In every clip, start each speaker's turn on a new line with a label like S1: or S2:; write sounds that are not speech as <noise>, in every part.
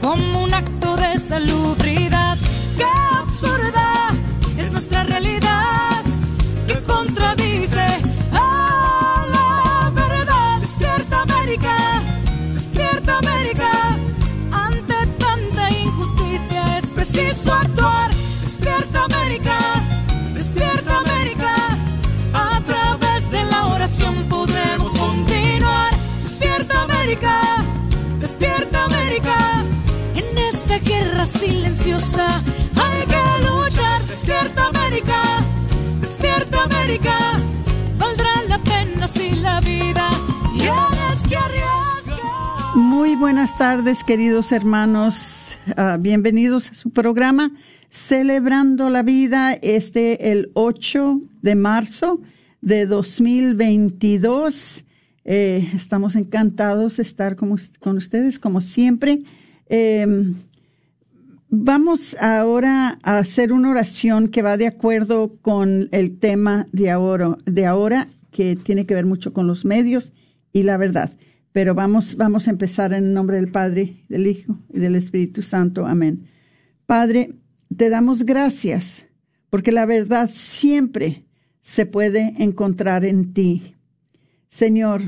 S1: como un acto de salubridad. Hay que luchar. ¡Despierta América! ¡Despierta América! Valdrá la pena si la vida tienes que arriesgar.
S2: Muy buenas tardes, queridos hermanos. Ah, bienvenidos a su programa Celebrando la Vida, este el 8 de marzo de 2022. Eh, estamos encantados de estar con, ustedes, como siempre. Eh, vamos ahora a hacer una oración que va de acuerdo con el tema de ahora, de ahora que tiene que ver mucho con los medios y la verdad. Pero vamos, vamos a empezar en el nombre del Padre, del Hijo y del Espíritu Santo. Amén. Padre, te damos gracias porque la verdad siempre se puede encontrar en ti. Señor,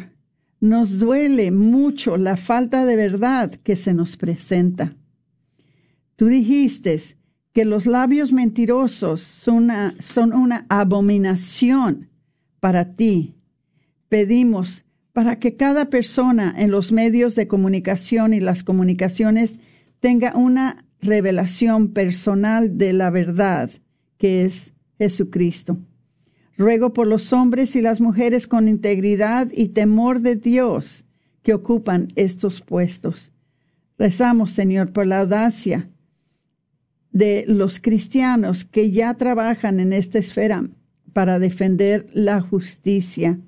S2: nos duele mucho la falta de verdad que se nos presenta. Tú dijiste que los labios mentirosos son una, son una abominación para ti. Pedimos para que cada persona en los medios de comunicación y las comunicaciones tenga una revelación personal de la verdad, que es Jesucristo. Ruego por los hombres y las mujeres con integridad y temor de Dios que ocupan estos puestos. Rezamos, Señor, por la audacia de los cristianos que ya trabajan en esta esfera para defender la justicia.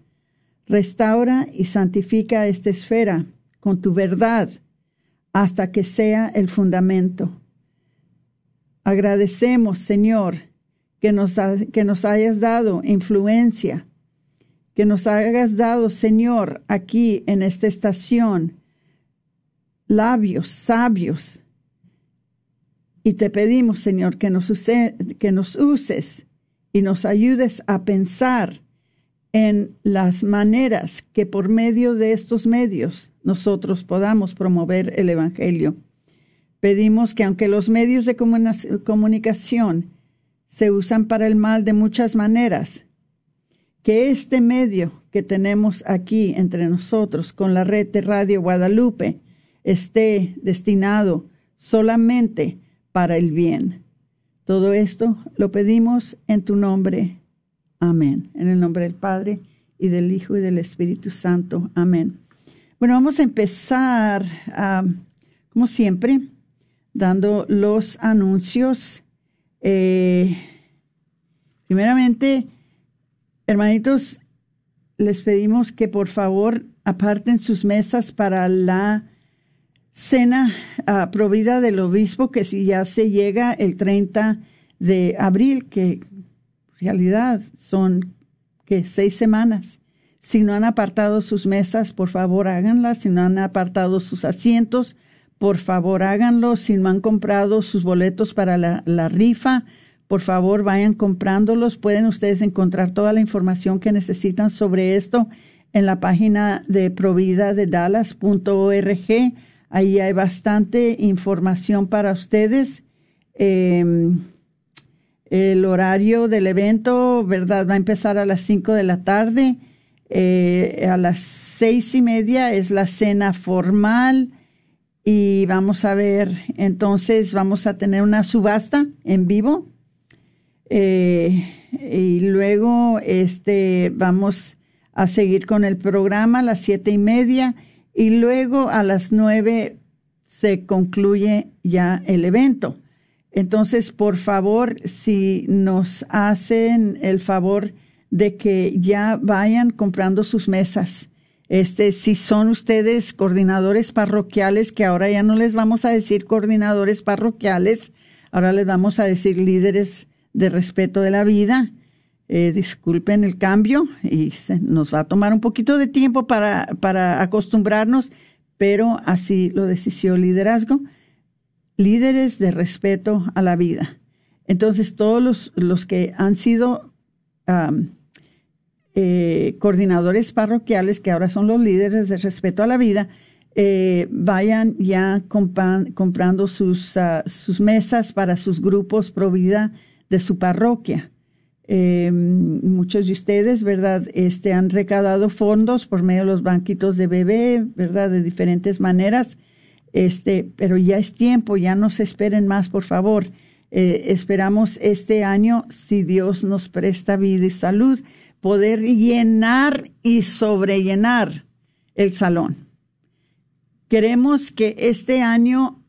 S2: Restaura y santifica esta esfera con tu verdad hasta que sea el fundamento. Agradecemos, Señor, que nos, que nos hayas dado influencia, que nos hayas dado, Señor, aquí en esta estación, labios sabios. Y te pedimos, Señor, que nos, use, que nos uses y nos ayudes a pensar en las maneras que por medio de estos medios nosotros podamos promover el Evangelio. Pedimos que aunque los medios de comunicación se usan para el mal de muchas maneras, que este medio que tenemos aquí entre nosotros con la red de Radio Guadalupe esté destinado solamente para el bien. Todo esto lo pedimos en tu nombre. Amén. En el nombre del Padre y del Hijo y del Espíritu Santo. Amén. Bueno, vamos a empezar, como siempre, dando los anuncios. Eh, primeramente, hermanitos, les pedimos que por favor aparten sus mesas para la cena uh, provida del obispo, que si ya se llega el 30 de abril, que en realidad son que seis semanas. Si no han apartado sus mesas, por favor háganlas. Si no han apartado sus asientos, por favor háganlo. Si no han comprado sus boletos para la, la rifa, por favor vayan comprándolos. Pueden ustedes encontrar toda la información que necesitan sobre esto en la página de provida de. Ahí hay bastante información para ustedes. Em, el horario del evento, ¿verdad? Va a empezar a las 5 de la tarde. Eh, a las seis y media es la cena formal y vamos a ver, entonces vamos a tener una subasta en vivo eh, y luego este vamos a seguir con el programa a las siete y media y luego a las nueve se concluye ya el evento. Entonces, por favor, si nos hacen el favor de que ya vayan comprando sus mesas. Este, si son ustedes coordinadores parroquiales, que ahora ya no les vamos a decir coordinadores parroquiales, ahora les vamos a decir líderes de respeto de la vida. Eh, disculpen el cambio y nos va a tomar un poquito de tiempo para, para acostumbrarnos, pero así lo decidió el liderazgo. Líderes de respeto a la vida. Entonces, todos los, los que han sido eh, coordinadores parroquiales, que ahora son los líderes de respeto a la vida, eh, vayan ya comprando sus, ah, sus mesas para sus grupos pro vida de su parroquia. Eh, muchos de ustedes, ¿verdad? Este, han recadado fondos por medio de los banquitos de bebé, ¿verdad? De diferentes maneras. Este, pero ya es tiempo, ya no se esperen más, por favor. esperamos este año, si Dios nos presta vida y salud, poder llenar y sobrellenar el salón. Queremos que este año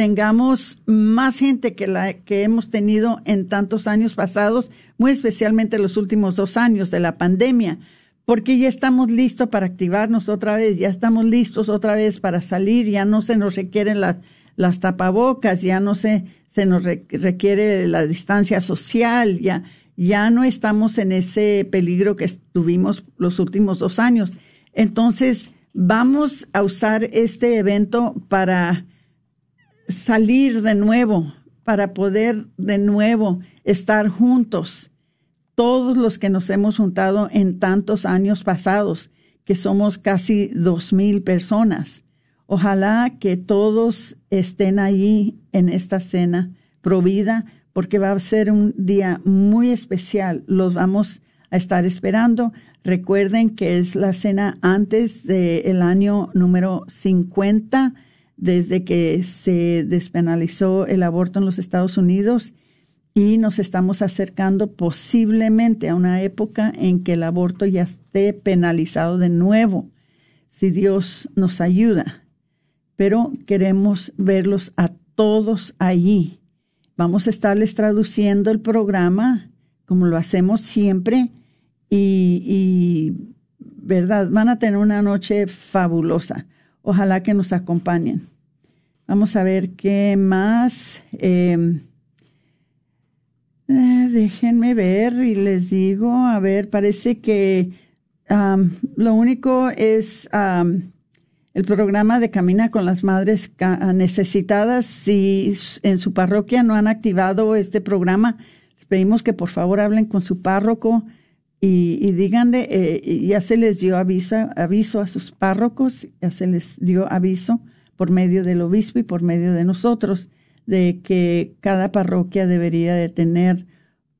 S2: tengamos más gente que la que hemos tenido en tantos años pasados, muy especialmente los últimos dos años de la pandemia, porque ya estamos listos para activarnos otra vez, ya estamos listos otra vez para salir, ya no se nos requieren las tapabocas, ya no se, se nos requiere la distancia social, ya ya no estamos en ese peligro que estuvimos los últimos dos años. Entonces, vamos a usar este evento para salir de nuevo, para poder de nuevo estar juntos, todos los que nos hemos juntado en tantos años pasados, que somos casi dos mil personas. Ojalá que todos estén allí en esta cena provida porque va a ser un día muy especial. Los vamos a estar esperando. Recuerden que es la cena antes del año número 50, desde que se despenalizó el aborto en los Estados Unidos y nos estamos acercando posiblemente a una época en que el aborto ya esté penalizado de nuevo, si Dios nos ayuda. Pero queremos verlos a todos allí Vamos a estarles traduciendo el programa como lo hacemos siempre y, verdad, van a tener una noche fabulosa. Ojalá que nos acompañen. Vamos a ver qué más. Em, eh, déjenme ver y les digo, a ver, parece que lo único es el programa de Camina con las Madres Necesitadas. Si en su parroquia no han activado este programa, les pedimos que por favor hablen con su párroco y, y díganle, eh, ya se les dio aviso, aviso a sus párrocos, ya se les dio aviso por medio del obispo y por medio de nosotros de que cada parroquia debería de tener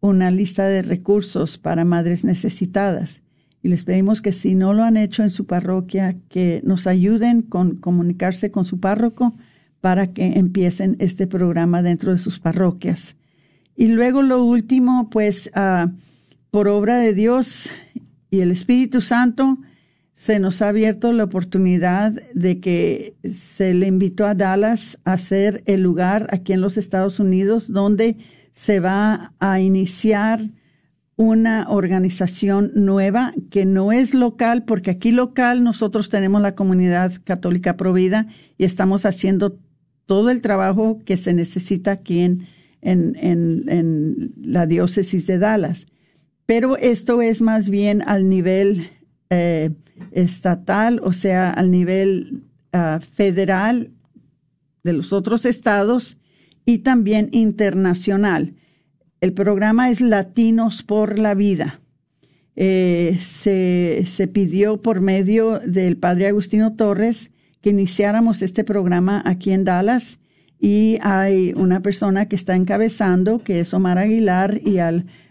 S2: una lista de recursos para madres necesitadas y les pedimos que si no lo han hecho en su parroquia, que nos ayuden con comunicarse con su párroco para que empiecen este programa dentro de sus parroquias. Y luego lo último, pues ah, por obra de Dios y el Espíritu Santo, se nos ha abierto la oportunidad de que se le invitó a Dallas a ser el lugar aquí en los Estados Unidos donde se va a iniciar una organización nueva que no es local, porque aquí local nosotros tenemos la comunidad católica provida y estamos haciendo todo el trabajo que se necesita aquí en, en, la diócesis de Dallas. Pero esto es más bien al nivel eh, estatal, o sea, al nivel ah, federal de los otros estados y también internacional. El programa es Latinos por la Vida. eh, se, se pidió por medio del padre Agustino Torres que iniciáramos este programa aquí en Dallas y hay una persona que está encabezando, que es Omar Aguilar, y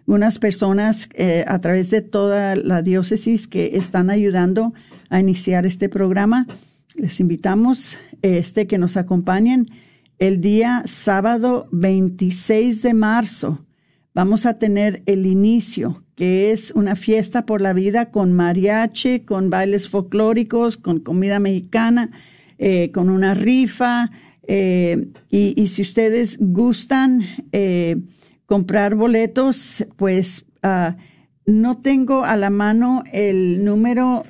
S2: algunas personas eh, a través de toda la diócesis que están ayudando a iniciar este programa. Les invitamos este que nos acompañen el día sábado 26 de marzo. Vamos a tener el inicio, que es una fiesta por la vida con mariachi, con bailes folclóricos, con comida mexicana, eh, con una rifa. Eh, y, si ustedes gustan comprar boletos, pues ah, no tengo a la mano el número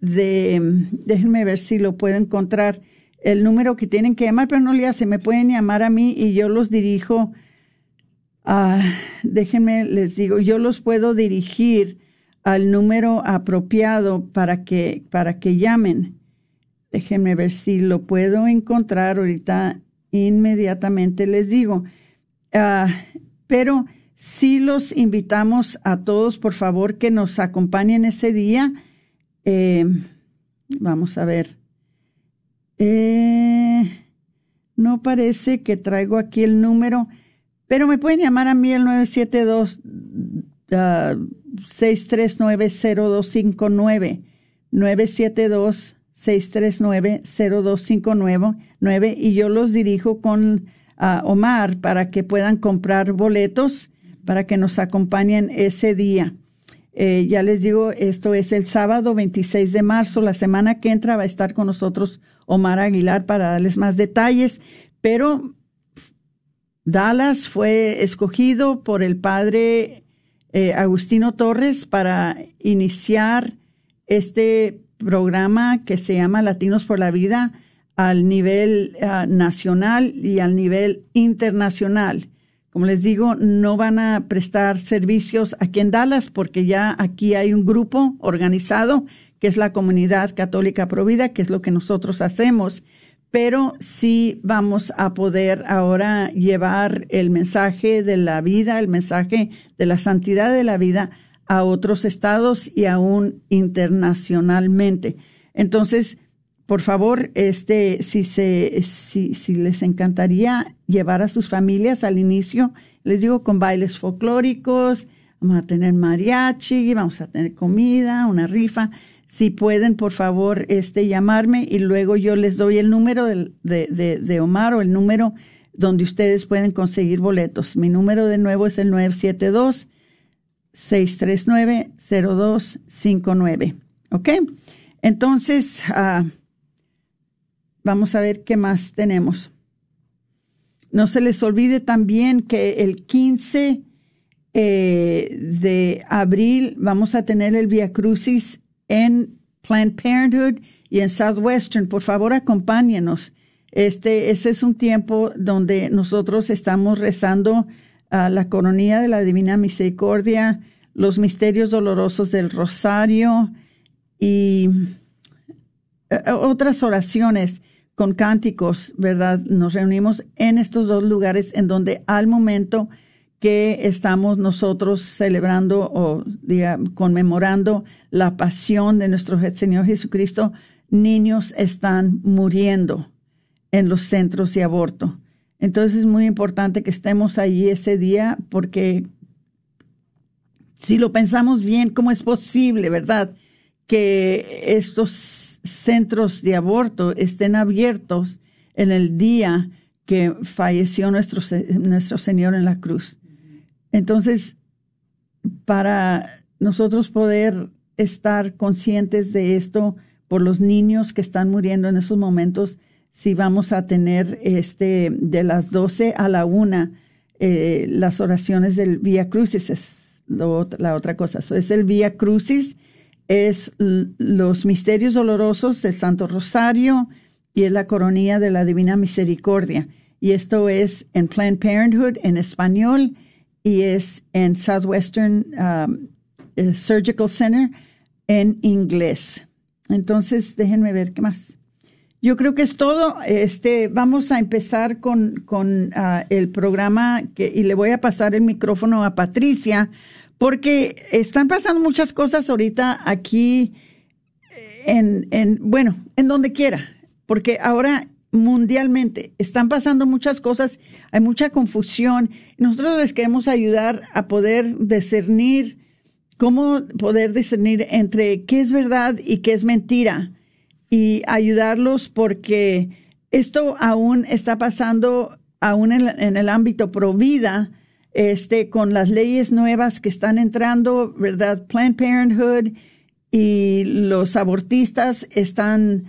S2: de, déjenme ver si lo puedo encontrar, el número que tienen que llamar, pero no le hace, me pueden llamar a mí y yo los dirijo, a, déjenme, les digo, yo los puedo dirigir al número apropiado para que, para que llamen. Déjenme ver si lo puedo encontrar ahorita inmediatamente, les digo. Ah, pero sí los invitamos a todos, por favor, que nos acompañen ese día. Eh, vamos a ver. Eh, no parece que traigo aquí el número, pero me pueden llamar a mí el 972 639 0259 972 639-0259 y yo los dirijo con Omar para que puedan comprar boletos para que nos acompañen ese día. Eh, ya les digo, esto es el sábado 26 de marzo. La semana que entra va a estar con nosotros Omar Aguilar para darles más detalles, pero Dallas fue escogido por el padre eh, Agustino Torres para iniciar este programa que se llama Latinos por la Vida al nivel ah, nacional y al nivel internacional. Como les digo, no van a prestar servicios aquí en Dallas porque ya aquí hay un grupo organizado que es la comunidad católica provida, que es lo que nosotros hacemos, pero sí vamos a poder ahora llevar el mensaje de la vida, el mensaje de la santidad de la vida a otros estados y aún internacionalmente. Entonces, por favor, este, si se, si, si les encantaría llevar a sus familias al inicio, les digo con bailes folclóricos, vamos a tener mariachi, vamos a tener comida, una rifa. Si pueden, por favor, este, llamarme y luego yo les doy el número de, de, de Omar o el número donde ustedes pueden conseguir boletos. Mi número de nuevo es el 972 639-0259. ¿Ok? Entonces, ah, vamos a ver qué más tenemos. No se les olvide también que el 15 eh, de abril vamos a tener el Via Crucis en Planned Parenthood y en Southwestern. Por favor, acompáñenos. Este, ese es un tiempo donde nosotros estamos rezando la coronía de la Divina Misericordia, los misterios dolorosos del Rosario y eh, otras oraciones con cánticos, ¿verdad? Nos reunimos en estos dos lugares en donde al momento que estamos nosotros celebrando o diga, conmemorando la pasión de nuestro Señor Jesucristo, niños están muriendo en los centros de aborto. Entonces es muy importante que estemos allí ese día porque si lo pensamos bien, ¿cómo es posible, verdad? Que estos centros de aborto estén abiertos en el día que falleció nuestro, nuestro Señor en la cruz. Entonces, para nosotros poder estar conscientes de esto por los niños que están muriendo en esos momentos, si vamos a tener este de las 12 a la 1 eh, las oraciones del Vía Crucis, es la otra cosa. es el Vía Crucis, es los misterios dolorosos del Santo Rosario y es la coronilla de la Divina Misericordia. Y esto es en Planned Parenthood en español y es en Southwestern um, eh, Surgical Center en inglés. Entonces, déjenme ver qué más. Yo creo que es todo. Este, vamos a empezar con, con ah, el programa que, y le voy a pasar el micrófono a Patricia porque están pasando muchas cosas ahorita aquí en, en, bueno, en donde quiera, porque ahora mundialmente están pasando muchas cosas, hay mucha confusión. Nosotros les queremos ayudar a poder discernir, cómo poder discernir entre qué es verdad y qué es mentira y ayudarlos porque esto aún está pasando aún en, el ámbito pro vida, este, con las leyes nuevas que están entrando, ¿verdad? Planned Parenthood y los abortistas están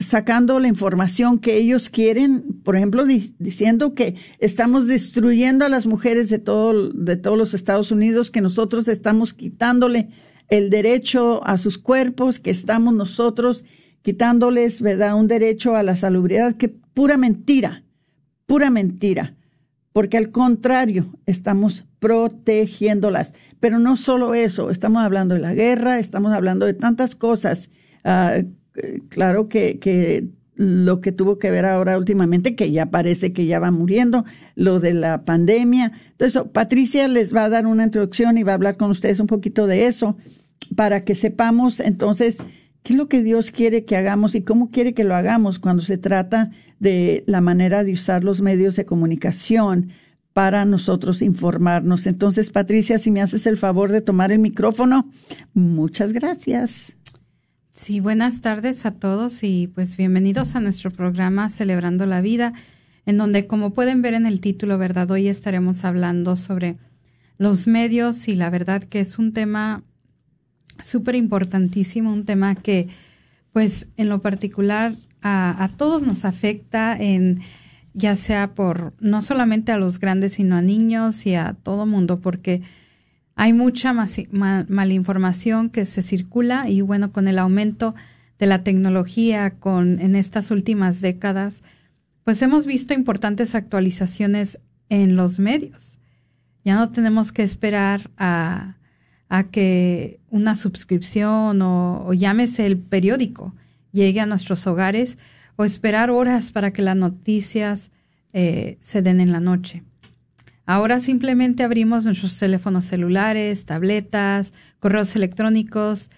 S2: sacando la información que ellos quieren, por ejemplo, diciendo que estamos destruyendo a las mujeres de todo, de todos los Estados Unidos, que nosotros estamos quitándole el derecho a sus cuerpos, que estamos nosotros quitándoles, ¿verdad?, un derecho a la salubridad, que pura mentira, pura mentira, porque al contrario, estamos protegiéndolas. Pero no solo eso, estamos hablando de la guerra, estamos hablando de tantas cosas. Ah, claro que, que lo que tuvo que ver ahora últimamente, que ya parece que ya va muriendo, lo de la pandemia. Entonces, Patricia les va a dar una introducción y va a hablar con ustedes un poquito de eso para que sepamos entonces qué es lo que Dios quiere que hagamos y cómo quiere que lo hagamos cuando se trata de la manera de usar los medios de comunicación para nosotros informarnos. Entonces, Patricia, si me haces el favor de tomar el micrófono, muchas gracias.
S3: Sí, buenas tardes a todos y pues bienvenidos a nuestro programa Celebrando la Vida, en donde como pueden ver en el título, ¿verdad? Hoy estaremos hablando sobre los medios y la verdad que es un tema súper importantísimo, un tema que pues en lo particular a, todos nos afecta en ya sea por no solamente a los grandes sino a niños y a todo mundo porque hay mucha malinformación que se circula y bueno con el aumento de la tecnología con en estas últimas décadas pues hemos visto importantes actualizaciones en los medios. Ya no tenemos que esperar a a que una suscripción o, llámese el periódico llegue a nuestros hogares o esperar horas para que las noticias eh, se den en la noche. Ahora simplemente abrimos nuestros teléfonos celulares, tabletas, correos electrónicos,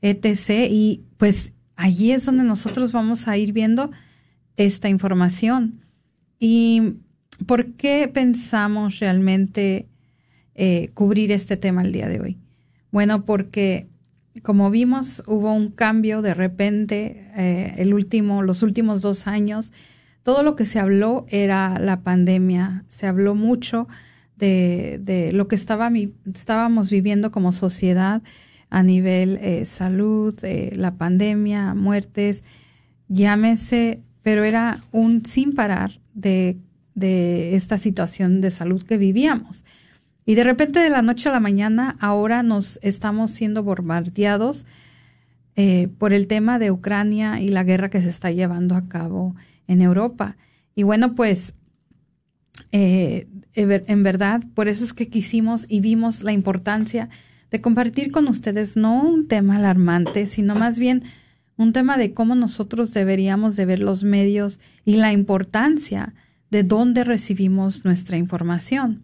S3: etc. Y pues allí es donde nosotros vamos a ir viendo esta información. ¿Y por qué pensamos realmente eh, cubrir este tema el día de hoy? Bueno, porque como vimos, hubo un cambio de repente, eh, el último, los últimos dos años, todo lo que se habló era la pandemia. Se habló mucho de, de lo que estaba, estábamos viviendo como sociedad a nivel eh, salud, eh, la pandemia, muertes, llámese, pero era un sin parar de, de esta situación de salud que vivíamos. Y de repente de la noche a la mañana ahora nos estamos siendo bombardeados eh, por el tema de Ucrania y la guerra que se está llevando a cabo en Europa. Y bueno, pues eh, en verdad, por eso es que quisimos y vimos la importancia de compartir con ustedes no un tema alarmante, sino más bien un tema de cómo nosotros deberíamos de ver los medios y la importancia de dónde recibimos nuestra información.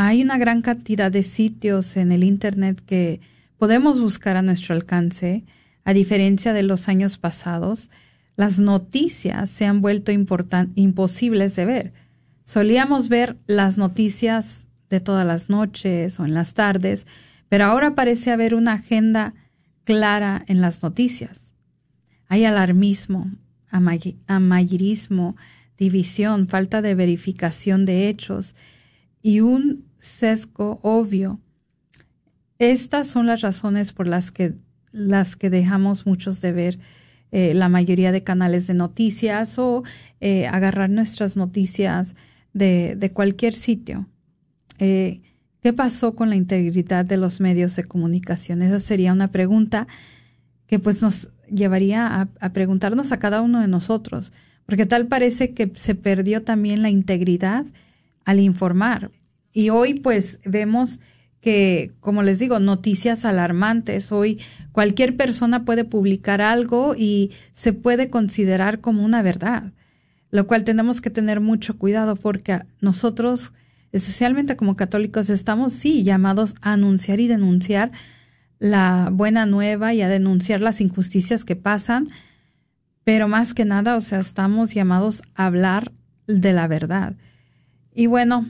S3: Hay una gran cantidad de sitios en el Internet que podemos buscar a nuestro alcance. A diferencia de los años pasados, las noticias se han vuelto imposibles de ver. Solíamos ver las noticias de todas las noches o en las tardes, pero ahora parece haber una agenda clara en las noticias. Hay alarmismo, amarillismo, división, falta de verificación de hechos y un sesgo obvio. Estas son las razones por las que, las que dejamos muchos de ver eh, la mayoría de canales de noticias o eh, agarrar nuestras noticias de, cualquier sitio. Eh, ¿Qué pasó con la integridad de los medios de comunicación? Esa sería una pregunta que pues nos llevaría a preguntarnos a cada uno de nosotros, porque tal parece que se perdió también la integridad al informar. Y hoy pues vemos que, como les digo, noticias alarmantes. Hoy cualquier persona puede publicar algo y se puede considerar como una verdad, lo cual tenemos que tener mucho cuidado porque nosotros especialmente como católicos, estamos sí llamados a anunciar y denunciar la buena nueva y a denunciar las injusticias que pasan, pero más que nada, o sea, estamos llamados a hablar de la verdad. Y bueno,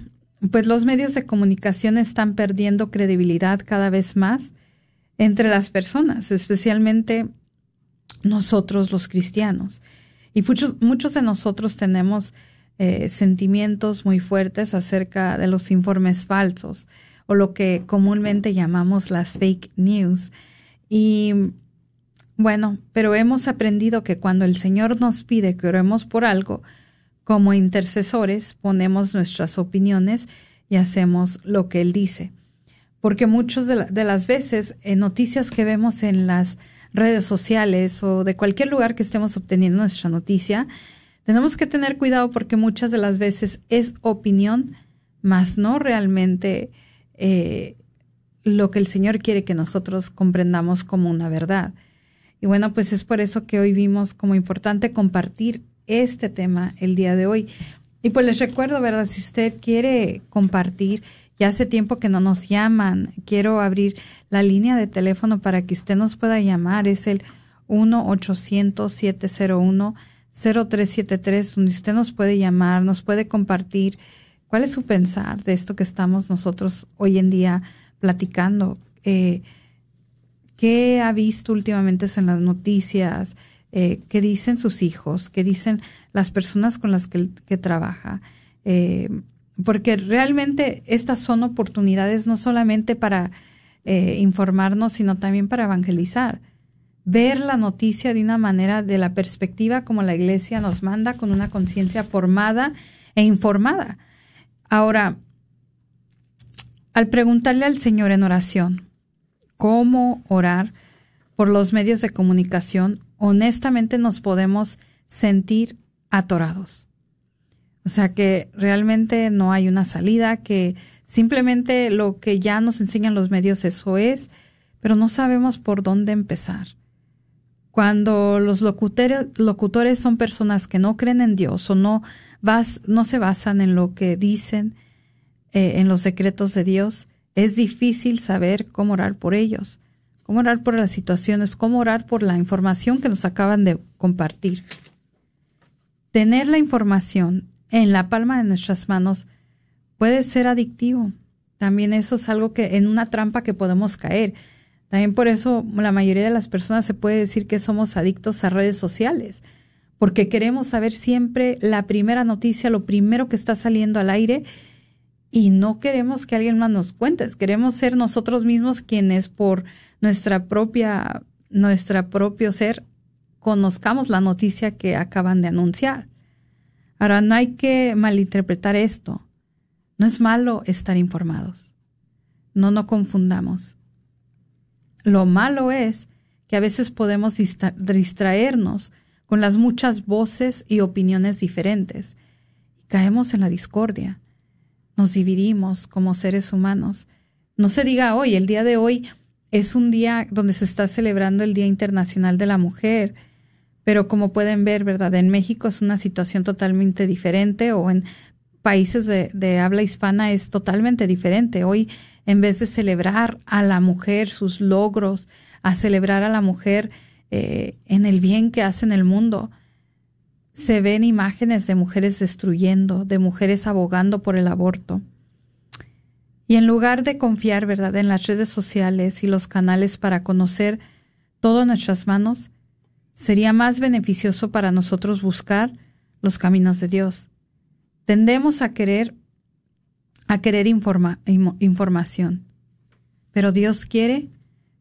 S3: pues los medios de comunicación están perdiendo credibilidad cada vez más entre las personas, especialmente nosotros los cristianos. Y muchos, muchos de nosotros tenemos eh, sentimientos muy fuertes acerca de los informes falsos o lo que comúnmente llamamos las fake news. Y bueno, pero hemos aprendido que cuando el Señor nos pide que oremos por algo, como intercesores ponemos nuestras opiniones y hacemos lo que Él dice. Porque muchas de, las veces en noticias que vemos en las redes sociales o de cualquier lugar que estemos obteniendo nuestra noticia, tenemos que tener cuidado porque muchas de las veces es opinión, más no realmente eh, lo que el Señor quiere que nosotros comprendamos como una verdad. Y bueno, pues es por eso que hoy vimos como importante compartir este tema el día de hoy. Y pues les recuerdo, ¿verdad? Si usted quiere compartir, ya hace tiempo que no nos llaman, quiero abrir la línea de teléfono para que usted nos pueda llamar. Es el 1-800-701-0373, donde usted nos puede llamar, nos puede compartir cuál es su pensar de esto que estamos nosotros hoy en día platicando. Eh, ¿Qué ha visto últimamente en las noticias? Eh, qué dicen sus hijos, qué dicen las personas con las que, trabaja. Eh, porque realmente estas son oportunidades no solamente para eh, informarnos, sino también para evangelizar. Ver la noticia de una manera, de la perspectiva como la iglesia nos manda, con una conciencia formada e informada. Ahora, al preguntarle al Señor en oración cómo orar por los medios de comunicación, honestamente nos podemos sentir atorados. O sea que realmente no hay una salida, que simplemente lo que ya nos enseñan los medios eso es, pero no sabemos por dónde empezar. Cuando los locutores, locutores son personas que no creen en Dios o no, no se basan en lo que dicen, eh, en los secretos de Dios, es difícil saber cómo orar por ellos cómo orar por las situaciones, cómo orar por la información que nos acaban de compartir. Tener la información en la palma de nuestras manos puede ser adictivo. También eso es algo que en una trampa que podemos caer. También por eso la mayoría de las personas se puede decir que somos adictos a redes sociales, porque queremos saber siempre la primera noticia, lo primero que está saliendo al aire y no queremos que alguien más nos cuente, queremos ser nosotros mismos quienes por nuestra propia, nuestra propio ser, conozcamos la noticia que acaban de anunciar. Ahora, no hay que malinterpretar esto. No es malo estar informados. No nos confundamos. Lo malo es que a veces podemos distraernos con las muchas voces y opiniones diferentes. Caemos en la discordia. Nos dividimos como seres humanos. No se diga hoy, el día de hoy es un día donde se está celebrando el Día Internacional de la Mujer, pero como pueden ver, ¿verdad? En México es una situación totalmente diferente o en países de, habla hispana es totalmente diferente. Hoy, en vez de celebrar a la mujer, sus logros, a celebrar a la mujer eh, en el bien que hace en el mundo, se ven imágenes de mujeres destruyendo, de mujeres abogando por el aborto. Y en lugar de confiar, ¿verdad?, en las redes sociales y los canales para conocer todo en nuestras manos, sería más beneficioso para nosotros buscar los caminos de Dios. Tendemos a querer a querer información, pero Dios quiere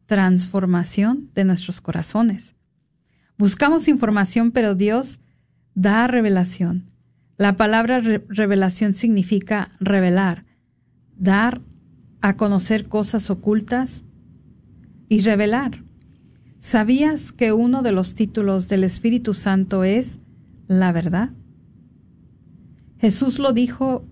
S3: transformación de nuestros corazones. Buscamos información, pero Dios da revelación. La palabra revelación significa revelar, dar a conocer cosas ocultas y revelar. ¿Sabías que uno de los títulos del Espíritu Santo es la verdad? Jesús lo dijo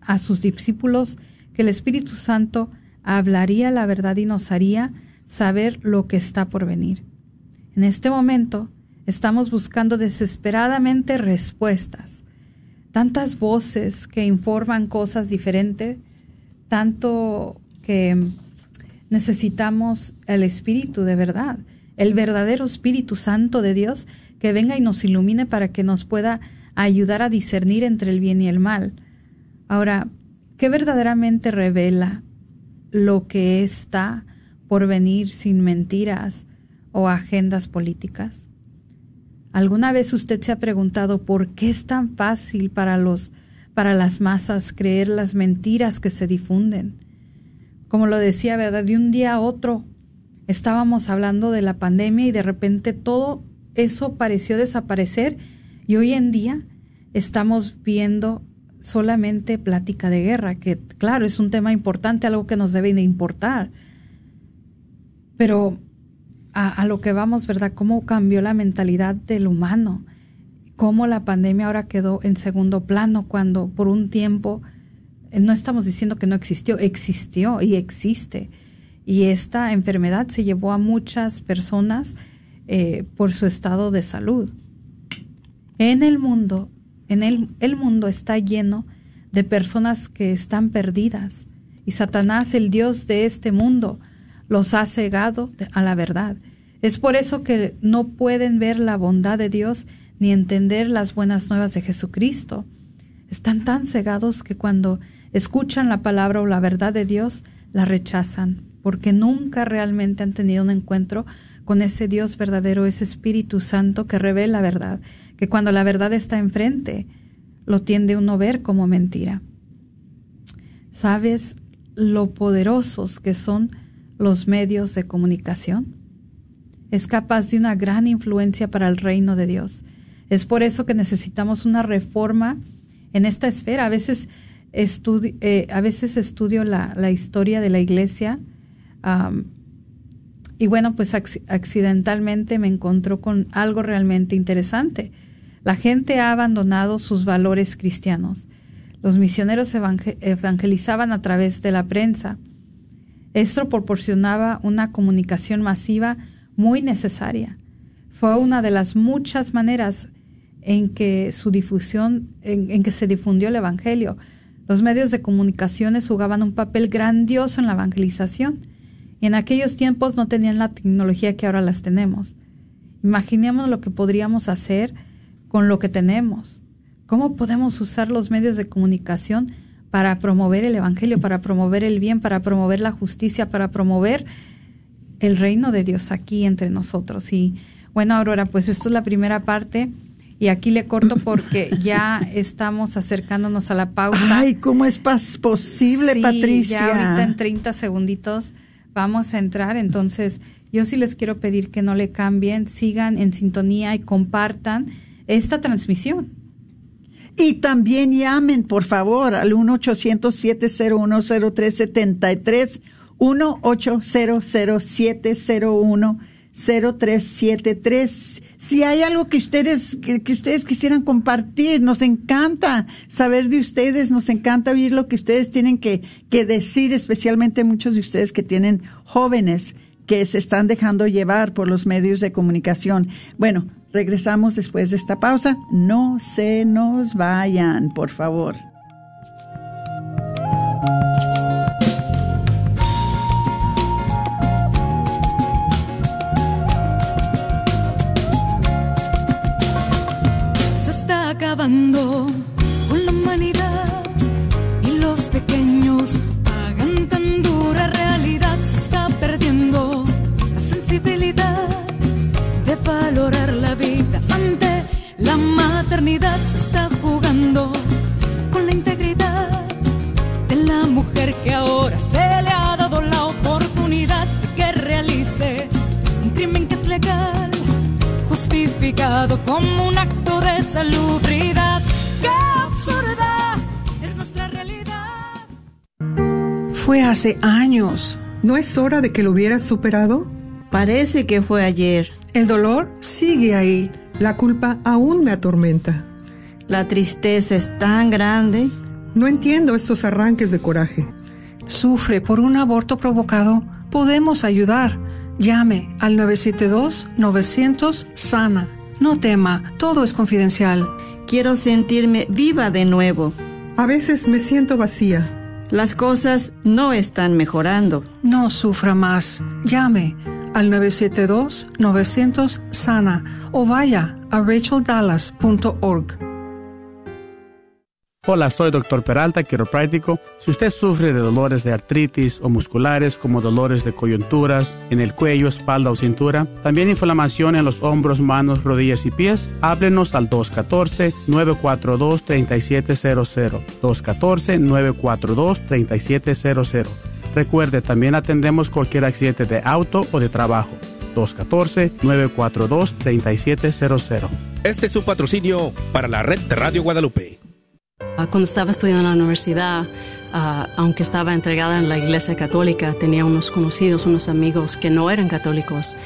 S3: a sus discípulos que el Espíritu Santo hablaría la verdad y nos haría saber lo que está por venir. En este momento estamos buscando desesperadamente respuestas tantas voces que informan cosas diferentes, tanto que necesitamos el Espíritu de verdad, el verdadero Espíritu Santo de Dios que venga y nos ilumine para que nos pueda ayudar a discernir entre el bien y el mal. Ahora, ¿qué verdaderamente revela lo que está por venir sin mentiras o agendas políticas? ¿Alguna vez usted se ha preguntado por qué es tan fácil para los para las masas creer las mentiras que se difunden? Como lo decía, ¿verdad? De un día a otro estábamos hablando de la pandemia y de repente todo eso pareció desaparecer y hoy en día estamos viendo solamente plática de guerra, que claro, es un tema importante, algo que nos debe de importar. Pero a, lo que vamos, ¿verdad? ¿Cómo cambió la mentalidad del humano? ¿Cómo la pandemia ahora quedó en segundo plano cuando por un tiempo, eh, no estamos diciendo que no existió, existió y existe. Y esta enfermedad se llevó a muchas personas eh, por su estado de salud. En el mundo, en el, el mundo está lleno de personas que están perdidas. Y Satanás, el Dios de este mundo, los ha cegado a la verdad. Es por eso que no pueden ver la bondad de Dios ni entender las buenas nuevas de Jesucristo. Están tan cegados que cuando escuchan la palabra o la verdad de Dios, la rechazan, porque nunca realmente han tenido un encuentro con ese Dios verdadero, ese Espíritu Santo que revela la verdad, que cuando la verdad está enfrente, lo tiende uno a ver como mentira. ¿Sabes lo poderosos que son los medios de comunicación. Es capaz de una gran influencia para el reino de Dios. Es por eso que necesitamos una reforma en esta esfera. A veces, estudio, eh, estudio la, historia de la iglesia y bueno, pues accidentalmente me encontró con algo realmente interesante. La gente ha abandonado sus valores cristianos. Los misioneros evangelizaban a través de la prensa esto proporcionaba una comunicación masiva muy necesaria. Fue una de las muchas maneras en que su difusión, en, que se difundió el evangelio. Los medios de comunicaciones jugaban un papel grandioso en la evangelización y en aquellos tiempos no tenían la tecnología que ahora las tenemos. Imaginemos lo que podríamos hacer con lo que tenemos. ¿Cómo podemos usar los medios de comunicación para promover el Evangelio, para promover el bien, para promover la justicia, para promover el reino de Dios aquí entre nosotros. Y bueno, Aurora, pues esto es la primera parte. Y aquí le corto porque <laughs> ya estamos acercándonos a la pausa.
S2: Ay, ¿cómo es posible, Patricia?
S3: Ya ahorita en 30 segunditos vamos a entrar. Entonces, yo sí les quiero pedir que no le cambien, sigan en sintonía y compartan esta transmisión
S2: y también llamen, por favor, al 1-800-701-0373, 1-800-701-0373. Si hay algo que ustedes, que, ustedes quisieran compartir, nos encanta saber de ustedes, nos encanta oír lo que ustedes tienen que, que decir, especialmente muchos de ustedes que tienen jóvenes que se están dejando llevar por los medios de comunicación. Bueno, Regresamos después de esta pausa. No se nos vayan, por favor.
S1: Se está acabando maternidad se está jugando con la integridad de la mujer que ahora se le ha dado la oportunidad de que realice un crimen que es legal, justificado como un acto de salubridad. ¡Qué absurda es nuestra realidad!
S4: Fue hace años.
S5: ¿No es hora de que lo hubieras superado?
S6: Parece que fue ayer.
S4: El dolor sigue ahí
S5: la culpa aún me atormenta.
S6: La tristeza es tan grande.
S5: No entiendo estos arranques de coraje.
S4: Sufre por un aborto provocado. Podemos ayudar. Llame al 972-900-SANA. No tema, todo es confidencial.
S6: Quiero sentirme viva de nuevo.
S5: A veces me siento vacía.
S6: Las cosas no están mejorando.
S4: No sufra más. Llame al 972-900-SANA o vaya a racheldallas.org.
S7: Hola, soy Dr. Peralta, quiropráctico. Si usted sufre de dolores de artritis o musculares como dolores de coyunturas en el cuello, espalda o cintura, también inflamación en los hombros, manos, rodillas y pies, háblenos al 214-942-3700. 214-942-3700. Recuerde, también atendemos cualquier accidente de auto o de trabajo. 214-942-3700.
S8: Este es su patrocinio para la red de Radio Guadalupe.
S9: Ah, cuando estaba estudiando en la universidad, ah, aunque estaba entregada en la iglesia católica, tenía unos conocidos, unos amigos que no eran católicos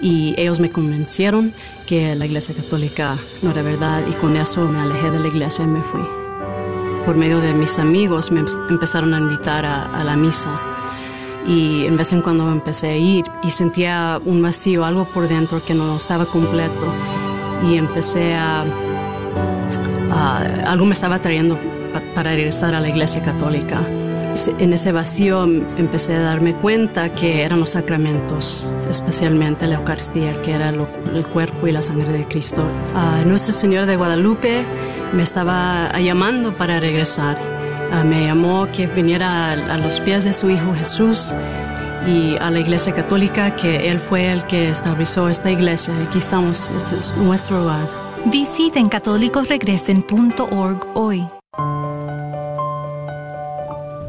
S9: y ellos me convencieron que la iglesia católica no era verdad y con eso me alejé de la iglesia y me fui. Por medio de mis amigos me empezaron a invitar a, la misa y en vez en cuando empecé a ir y sentía un vacío, algo por dentro que no estaba completo y empecé a algo me estaba trayendo para regresar a la iglesia católica. En ese vacío empecé a darme cuenta que eran los sacramentos, especialmente la Eucaristía, que era el cuerpo y la sangre de Cristo. Nuestro Señor de Guadalupe me estaba llamando para regresar. me llamó que viniera a, los pies de su Hijo Jesús y a la Iglesia Católica, que Él fue el que estableció esta iglesia. Aquí estamos, este es nuestro hogar.
S10: Visiten católicosregresen.org hoy.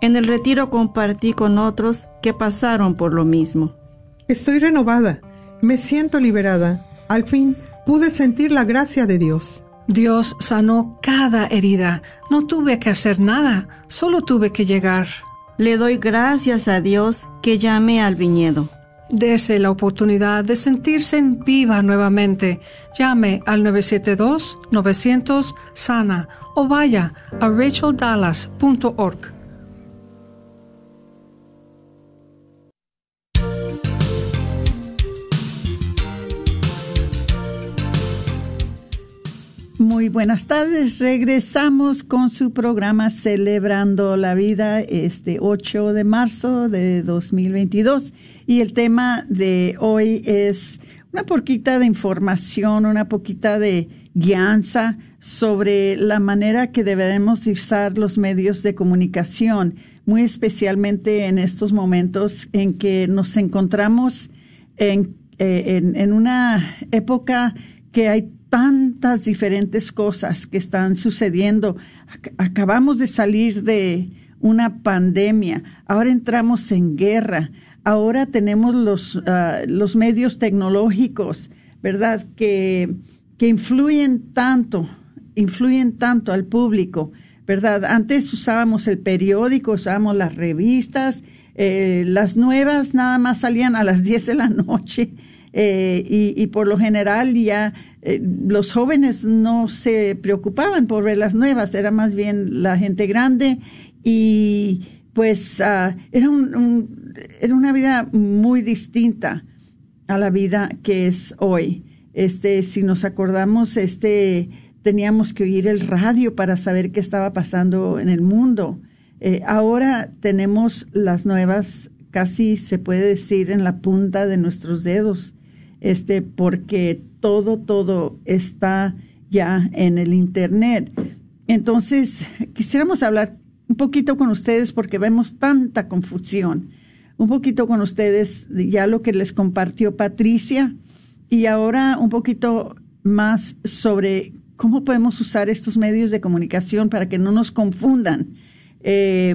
S6: En el retiro compartí con otros que pasaron por lo mismo.
S5: Estoy renovada, me siento liberada. Al fin pude sentir la gracia de Dios.
S4: Dios sanó cada herida. No tuve que hacer nada, solo tuve que llegar.
S6: Le doy gracias a Dios que llamé al viñedo.
S4: Dese la oportunidad de sentirse en viva nuevamente. Llame al 972-900-SANA o vaya a racheldallas.org.
S2: Muy buenas tardes. Regresamos con su programa Celebrando la Vida este 8 de marzo de 2022 y el tema de hoy es una poquita de información, una poquita de guianza sobre la manera que debemos usar los medios de comunicación, muy especialmente en estos momentos en que nos encontramos en, eh, en, en una época que hay tantas diferentes cosas que están sucediendo. Acabamos de salir de una pandemia, ahora entramos en guerra, ahora tenemos los, ah, los medios tecnológicos, ¿verdad? Que, que influyen tanto, influyen tanto al público, ¿verdad? Antes usábamos el periódico, usábamos las revistas, eh, las nuevas nada más salían a las <laughs> 10 de la noche eh, y, y, por lo general ya eh, los jóvenes no se preocupaban por ver las nuevas, era más bien la gente grande y pues uh, era, un, era una vida muy distinta a la vida que es hoy. Este, si nos acordamos, este, teníamos que oír el radio para saber qué estaba pasando en el mundo. Eh, ahora tenemos las nuevas, casi se puede decir, en la punta de nuestros dedos, este, porque todo, todo está ya en el Internet. Entonces, quisiéramos hablar un poquito con ustedes porque vemos tanta confusión. Un poquito con ustedes ya lo que les compartió Patricia y ahora un poquito más sobre cómo podemos usar estos medios de comunicación para que no nos confundan. Eh,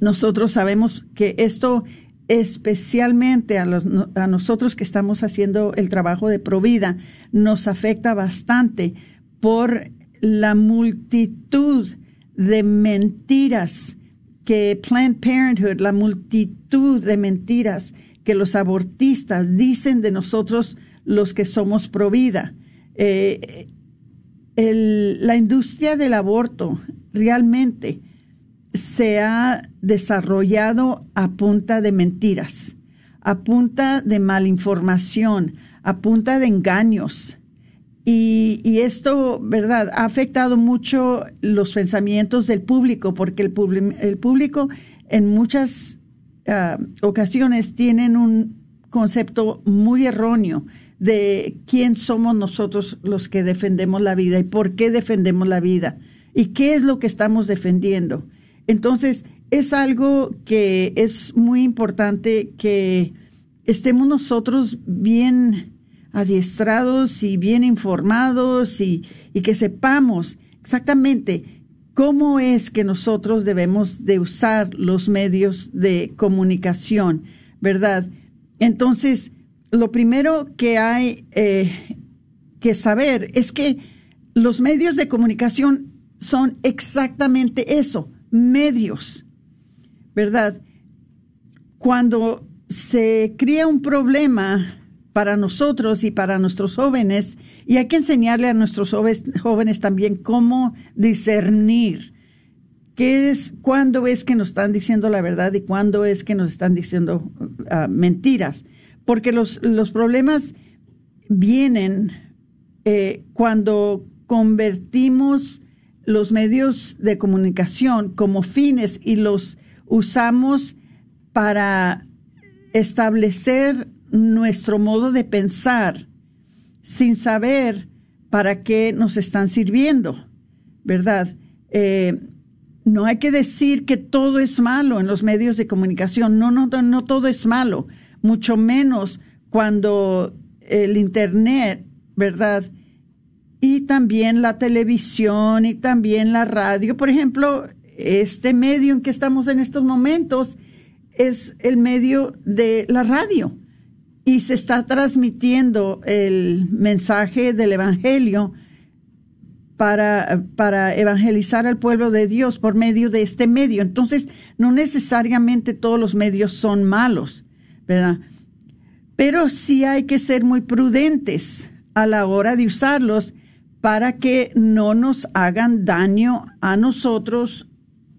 S2: nosotros sabemos que esto especialmente a, los, a nosotros que estamos haciendo el trabajo de Provida, nos afecta bastante por la multitud de mentiras que Planned Parenthood, la multitud de mentiras que los abortistas dicen de nosotros los que somos pro vida. Eh, la industria del aborto realmente se ha desarrollado a punta de mentiras, a punta de malinformación, a punta de engaños. Y, esto, ¿verdad?, ha afectado mucho los pensamientos del público, porque el, el público en muchas ah, ocasiones tienen un concepto muy erróneo de quién somos nosotros los que defendemos la vida y por qué defendemos la vida y qué es lo que estamos defendiendo. Entonces, es algo que es muy importante que estemos nosotros bien adiestrados y bien informados y, que sepamos exactamente cómo es que nosotros debemos de usar los medios de comunicación, ¿verdad? Entonces, lo primero que hay eh, que saber es que los medios de comunicación son exactamente eso, medios, ¿verdad? Cuando se crea un problema para nosotros y para nuestros jóvenes, y hay que enseñarle a nuestros jóvenes también cómo discernir qué es, cuándo es que nos están diciendo la verdad y cuándo es que nos están diciendo ah, mentiras, porque los, los problemas vienen eh, cuando convertimos los medios de comunicación como fines y los usamos para establecer nuestro modo de pensar sin saber para qué nos están sirviendo, ¿verdad? Eh, no hay que decir que todo es malo en los medios de comunicación, no, no, no todo es malo, mucho menos cuando el Internet, ¿verdad? Y también la televisión y también la radio. Por ejemplo, este medio en que estamos en estos momentos es el medio de la radio y se está transmitiendo el mensaje del Evangelio para, para evangelizar al pueblo de Dios por medio de este medio. Entonces, no necesariamente todos los medios son malos, ¿verdad? Pero sí hay que ser muy prudentes a la hora de usarlos para que no nos hagan daño a nosotros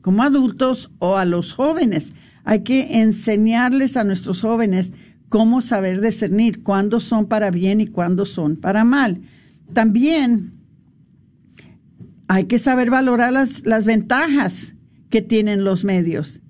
S2: como adultos o a los jóvenes. Hay que enseñarles a nuestros jóvenes cómo saber discernir cuándo son para bien y cuándo son para mal. También hay que saber valorar las, las ventajas que tienen los medios,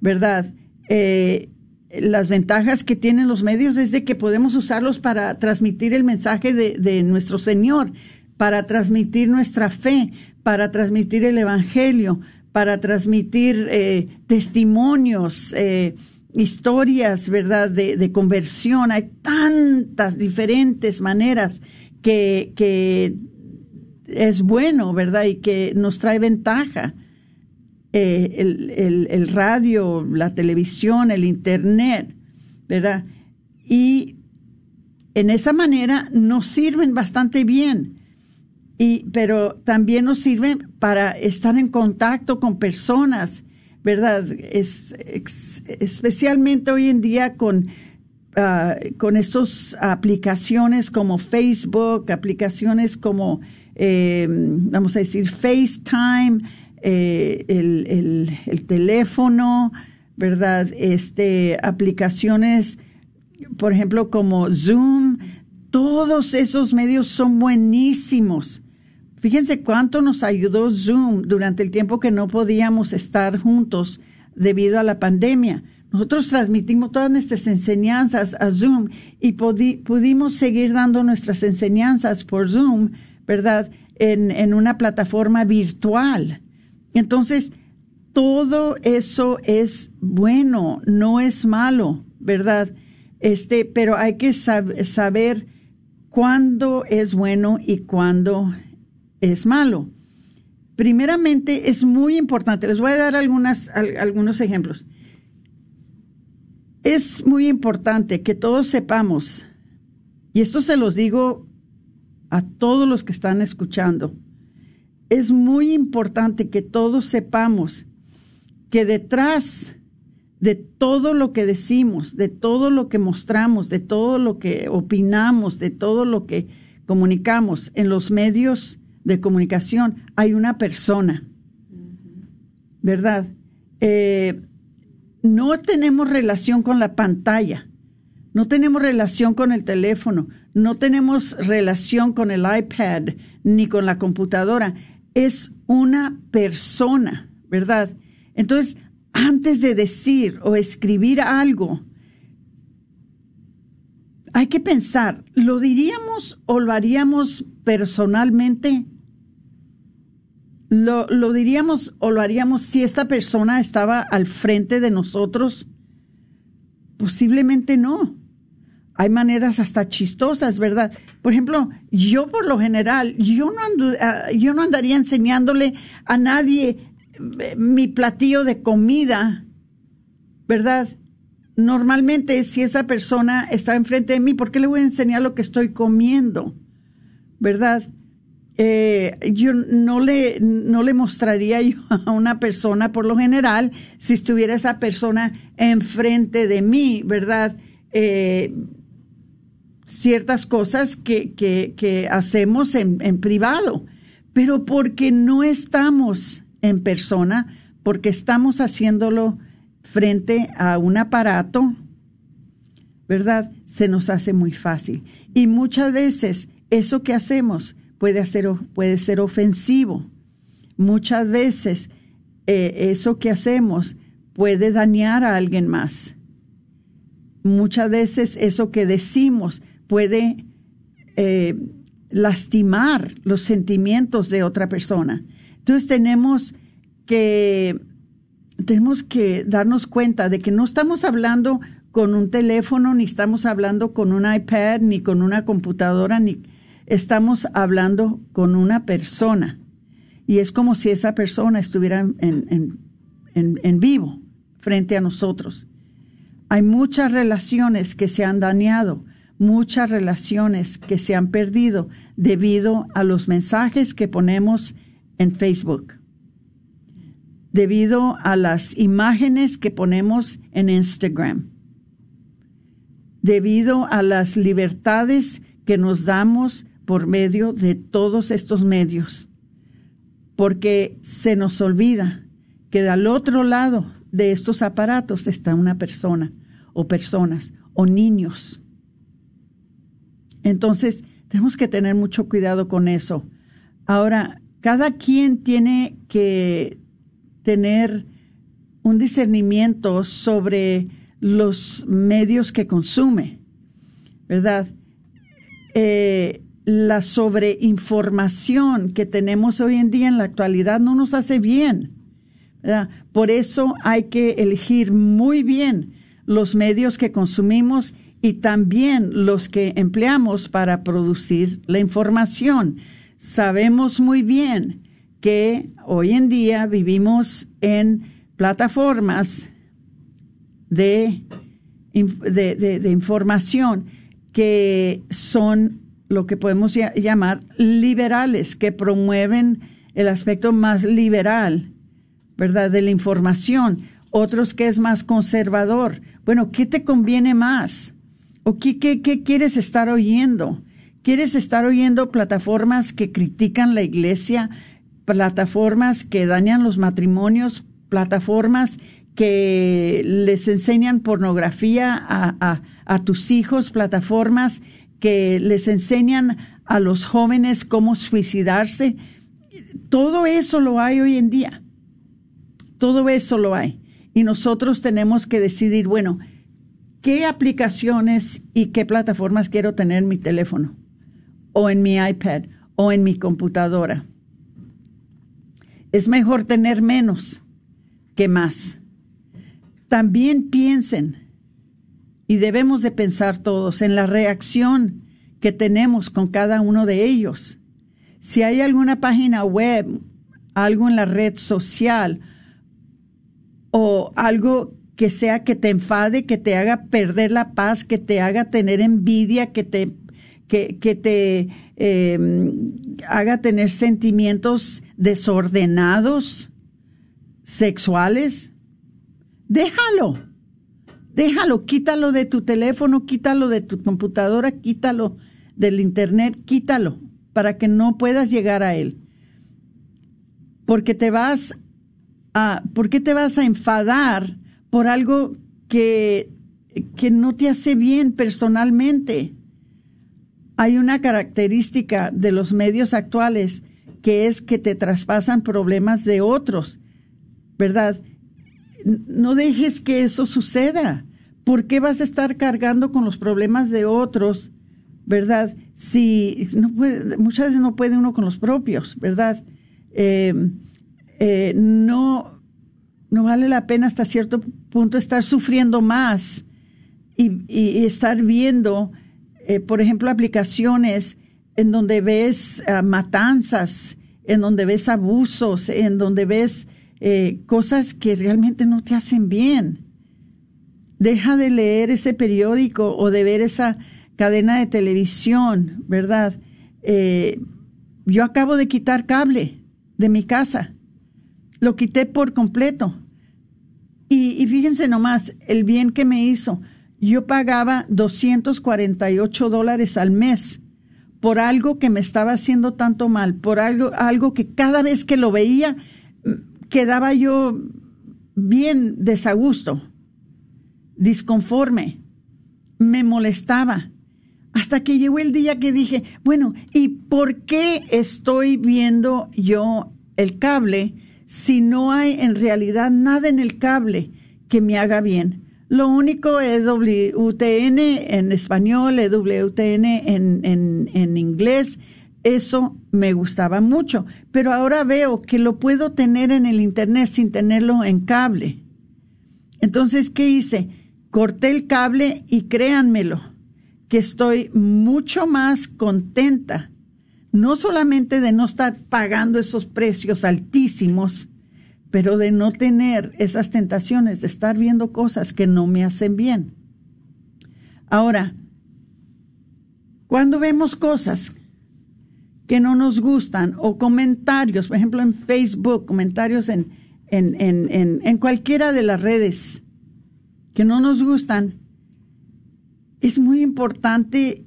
S2: ¿verdad? Eh, las ventajas que tienen los medios es de que podemos usarlos para transmitir el mensaje de, de nuestro Señor, para transmitir nuestra fe, para transmitir el Evangelio, para transmitir eh, testimonios, eh, historias, ¿verdad?, de, conversión. Hay tantas diferentes maneras que, es bueno, ¿verdad?, y que nos trae ventaja. Eh, el, el radio, la televisión, el Internet, ¿verdad? Y en esa manera nos sirven bastante bien y, pero también nos sirven para estar en contacto con personas, ¿verdad? Es, especialmente hoy en día con, uh, con estas aplicaciones como Facebook, aplicaciones como, eh, vamos a decir, FaceTime, eh, el, el, el, teléfono, ¿verdad? Este, aplicaciones, por ejemplo, como Zoom, todos esos medios son buenísimos Fíjense cuánto nos ayudó Zoom durante el tiempo que no podíamos estar juntos debido a la pandemia. Nosotros transmitimos todas nuestras enseñanzas a Zoom y pudimos seguir dando nuestras enseñanzas por Zoom, ¿verdad? En, una plataforma virtual. Entonces, todo eso es bueno, no es malo, ¿verdad? Este, pero hay que saber cuándo es bueno y cuándo es malo. Primeramente, es muy importante, les voy a dar algunas, algunos ejemplos. Es muy importante que todos sepamos, y esto se los digo a todos los que están escuchando, es muy importante que todos sepamos que detrás de todo lo que decimos, de todo lo que mostramos, de todo lo que opinamos, de todo lo que comunicamos en los medios de comunicación, hay una persona, ¿verdad? Eh, no tenemos relación con la pantalla, no tenemos relación con el teléfono, no tenemos relación con el iPad ni con la computadora. Es una persona, ¿verdad? Entonces, antes de decir o escribir algo, hay que pensar, ¿lo diríamos o lo haríamos personalmente? ¿Lo, ¿Lo, diríamos o lo haríamos si esta persona estaba al frente de nosotros? Posiblemente no. Hay maneras hasta chistosas, ¿verdad? Por ejemplo, yo por lo general, yo no, ah, yo no andaría enseñándole a nadie eh, mi platillo de comida, ¿verdad? Normalmente, si esa persona está enfrente de mí, ¿por qué le voy a enseñar lo que estoy comiendo? ¿Verdad? Eh, yo no le, no le mostraría yo <laughs> a una persona, por lo general, si estuviera esa persona enfrente de mí, ¿verdad? Eh, ciertas cosas que, que, que hacemos en, en privado, pero porque no estamos en persona porque estamos haciéndolo frente a un aparato, ¿verdad? Se nos hace muy fácil. Y muchas veces eso que hacemos puede, hacer, puede ser ofensivo. Muchas veces eh, eso que hacemos puede dañar a alguien más. Muchas veces eso que decimos puede eh, lastimar los sentimientos de otra persona. Entonces tenemos que, tenemos que darnos cuenta de que no estamos hablando con un teléfono, ni estamos hablando con un iPad, ni con una computadora, ni estamos hablando con una persona. Y es como si esa persona estuviera en, en, en vivo frente a nosotros. Hay muchas relaciones que se han dañado, muchas relaciones que se han perdido debido a los mensajes que ponemos en Facebook, debido a las imágenes que ponemos en Instagram, debido a las libertades que nos damos por medio de todos estos medios, porque se nos olvida que al otro lado de estos aparatos está una persona o personas o niños. Entonces, tenemos que tener mucho cuidado con eso. Ahora, cada quien tiene que tener un discernimiento sobre los medios que consume, ¿verdad? Eh, la sobreinformación que tenemos hoy en día en la actualidad no nos hace bien. Por eso hay que elegir muy bien los medios que consumimos y también los que empleamos para producir la información sabemos muy bien que hoy en día vivimos en plataformas de, de, información que son lo que podemos llamar liberales, que promueven el aspecto más liberal, ¿verdad?, de la información. Otros que es más conservador. Bueno, ¿qué te conviene más? ¿O qué, qué, qué quieres estar oyendo? ¿Quieres estar oyendo plataformas que critican la iglesia, plataformas que dañan los matrimonios, plataformas que les enseñan pornografía a, a, tus hijos, plataformas que les enseñan a los jóvenes cómo suicidarse? Todo eso lo hay hoy en día. Todo eso lo hay. Y nosotros tenemos que decidir, bueno, ¿qué aplicaciones y qué plataformas quiero tener en mi teléfono? o en mi iPad o en mi computadora. Es mejor tener menos que más. También piensen, y debemos de pensar todos, en la reacción que tenemos con cada uno de ellos. Si hay alguna página web, algo en la red social o algo que sea que te enfade, que te haga perder la paz, que te haga tener envidia, que te que, te eh, haga tener sentimientos desordenados, sexuales, déjalo. Déjalo, quítalo de tu teléfono, quítalo de tu computadora, quítalo del internet, quítalo para que no puedas llegar a él. Porque te vas a, ¿por qué te vas a enfadar por algo que, que no te hace bien personalmente? Hay una característica de los medios actuales que es que te traspasan problemas de otros, ¿verdad? No dejes que eso suceda. ¿Por qué vas a estar cargando con los problemas de otros, verdad? Si no muchas veces no puede uno con los propios, ¿verdad? Eh, eh, no, no vale la pena hasta cierto punto estar sufriendo más y, estar viendo eh, por ejemplo, aplicaciones en donde ves ah, matanzas, en donde ves abusos, en donde ves cosas que realmente no te hacen bien. Deja de leer ese periódico o de ver esa cadena de televisión, ¿verdad? Eh, yo acabo de quitar cable de mi casa. Lo quité por completo. Y, y fíjense nomás el bien que me hizo yo pagaba 248 dólares al mes por algo que me estaba haciendo tanto mal, por algo, algo que cada vez que lo veía mm, quedaba yo bien desagusto, disconforme, me molestaba. Hasta que llegó el día que dije, bueno, ¿y por qué estoy viendo yo el cable si no hay en realidad nada en el cable que me haga bien? Lo único es WTN en español, WTN en, en, en inglés. Eso me gustaba mucho. Pero ahora veo que lo puedo tener en el Internet sin tenerlo en cable. Entonces, ¿qué hice? Corté el cable y créanmelo, que estoy mucho más contenta, no solamente de no estar pagando esos precios altísimos, pero de no tener esas tentaciones, de estar viendo cosas que no me hacen bien. Ahora, cuando vemos cosas que no nos gustan o comentarios, por ejemplo en Facebook, comentarios en, en, en, en cualquiera de las redes que no nos gustan, es muy importante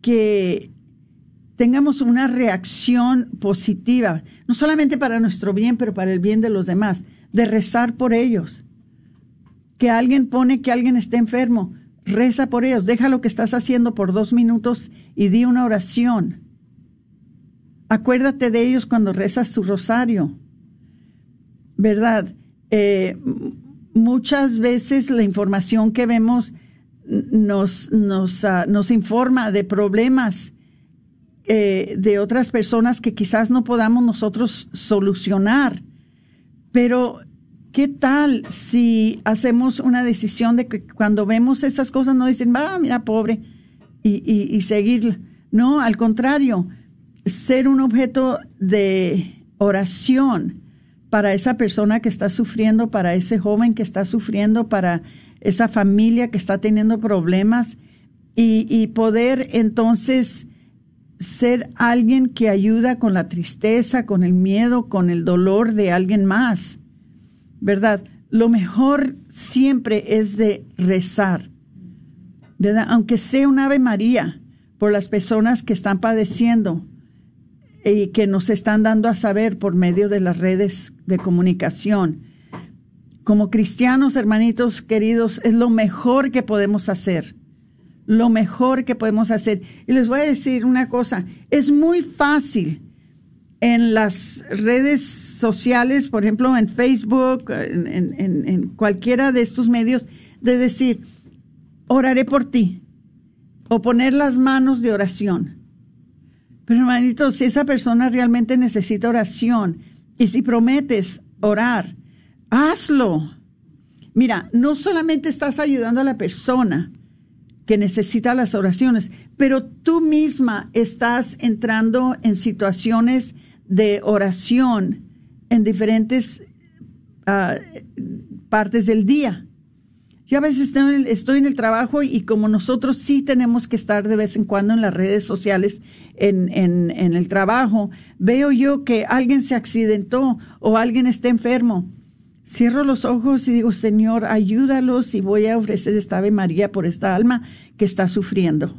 S2: que tengamos una reacción positiva, no solamente para nuestro bien, pero para el bien de los demás, de rezar por ellos. Que alguien pone que alguien esté enfermo, reza por ellos, deja lo que estás haciendo por dos minutos y di una oración. Acuérdate de ellos cuando rezas tu rosario. ¿Verdad? Eh, muchas veces la información que vemos nos, nos, ah, nos informa de problemas eh, de otras personas que quizás no podamos nosotros solucionar. Pero, ¿qué tal si hacemos una decisión de que cuando vemos esas cosas no dicen, va, mira, pobre, y, y, y? No, al contrario, ser un objeto de oración para esa persona que está sufriendo, para ese joven que está sufriendo, para esa familia que está teniendo problemas y, poder entonces ser alguien que ayuda con la tristeza, con el miedo, con el dolor de alguien más, ¿verdad? Lo mejor siempre es de rezar, ¿verdad? Aunque sea un Ave María por las personas que están padeciendo y que nos están dando a saber por medio de las redes de comunicación. Como cristianos, hermanitos queridos, es lo mejor que podemos hacer lo mejor que podemos hacer. Y les voy a decir una cosa, es muy fácil en las redes sociales, por ejemplo, en Facebook, en, cualquiera de estos medios, de decir, oraré por ti, o poner las manos de oración. Pero hermanito, si esa persona realmente necesita oración, y si prometes orar, hazlo. Mira, no solamente estás ayudando a la persona, que necesita las oraciones, pero tú misma estás entrando en situaciones de oración en diferentes ah, partes del día. Yo a veces estoy en, el, trabajo y como nosotros sí tenemos que estar de vez en cuando en las redes sociales, en, el trabajo, veo yo que alguien se accidentó o alguien está enfermo. Cierro los ojos y digo, Señor, ayúdalos y voy a ofrecer esta Ave María por esta alma que está sufriendo.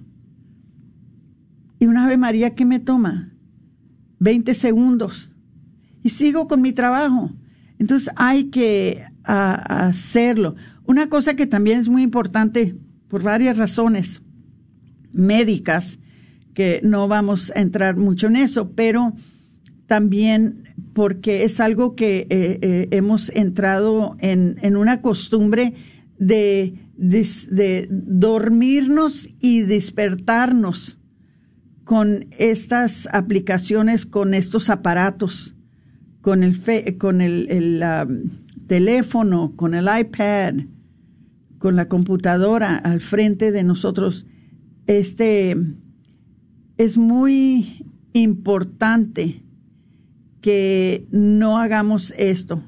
S2: Y una Ave María que me toma 20 segundos y sigo con mi trabajo. Entonces hay que hacerlo. Una cosa que también es muy importante por varias razones médicas, que no vamos a entrar mucho en eso, pero también porque es algo que eh, eh, hemos entrado en, en una costumbre de, de, dormirnos y despertarnos con estas aplicaciones, con estos aparatos, con el, con el, el teléfono, con el iPad, con la computadora al frente de nosotros, este es muy importante que no hagamos esto.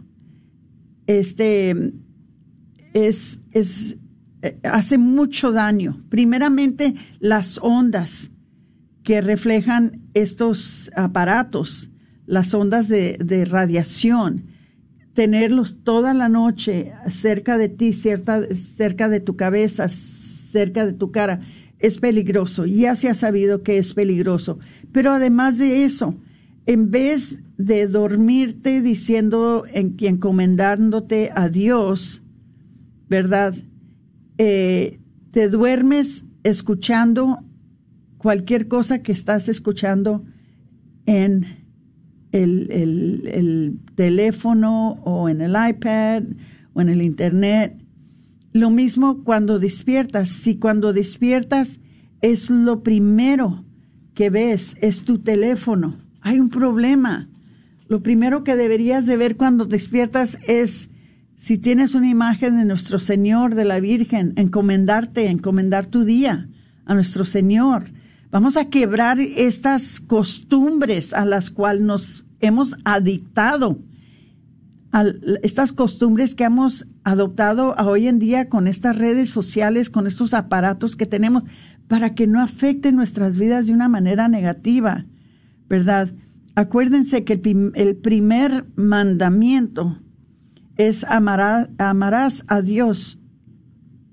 S2: Este es, es eh, hace mucho daño. Primeramente, las ondas que reflejan estos aparatos, las ondas de, de radiación tenerlos toda la noche cerca de ti, cerca de tu cabeza, cerca de tu cara, es peligroso. Ya se ha sabido que es peligroso. Pero además de eso, en vez de dormirte diciendo, en, encomendándote a Dios, ¿verdad? Eh, te duermes escuchando cualquier cosa que estás escuchando en el, teléfono o en el iPad o en el Internet. Lo mismo cuando despiertas. Si cuando despiertas es lo primero que ves, es tu teléfono, hay un problema. Lo primero que deberías de ver cuando despiertas es si tienes una imagen de nuestro Señor, de la Virgen, encomendarte, encomendar tu día a nuestro Señor. Vamos a quebrar estas costumbres a las cuales nos hemos adictado a estas costumbres que hemos adoptado hoy en día con estas redes sociales, con estos aparatos que tenemos, para que no afecten nuestras vidas de una manera negativa, ¿verdad? Acuérdense que el, primer mandamiento es amarás a Dios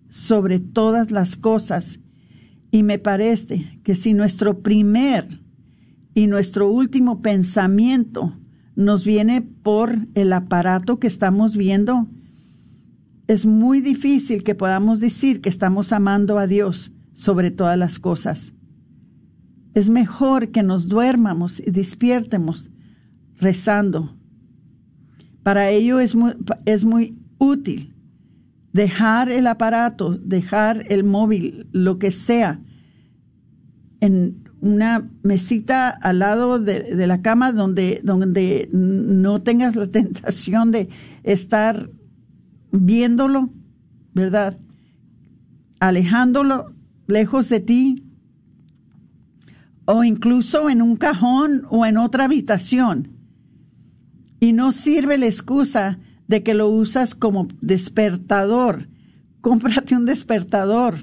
S2: sobre todas las cosas. Y me parece que si nuestro primer y nuestro último pensamiento nos viene por el aparato que estamos viendo, es muy difícil que podamos decir que estamos amando a Dios sobre todas las cosas. Es mejor que nos duermamos y despiértemos rezando. Para ello es muy, es muy útil dejar el aparato, dejar el móvil, lo que sea, en una mesita al lado de, la cama donde, donde no tengas la <laughs> tentación de estar viéndolo, ¿verdad? Alejándolo lejos de ti o incluso en un cajón o en otra habitación. Y no sirve la excusa de que lo usas como despertador. <laughs> Cómprate un despertador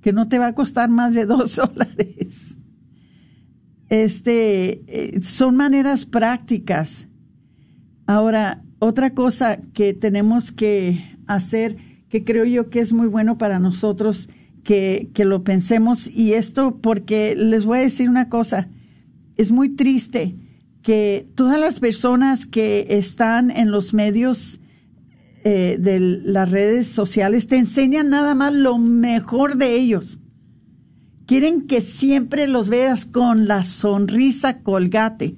S2: que no te va a costar más de dos <laughs> dólares. Este, eh, son maneras prácticas. Ahora, otra cosa que tenemos que hacer, que creo yo que es muy bueno para nosotros, que, que lo pensemos, y esto porque les voy a decir una cosa, es muy triste que todas las personas que están en los medios eh, de las redes sociales te enseñan nada más lo mejor de ellos. Quieren que siempre los veas con la sonrisa colgate.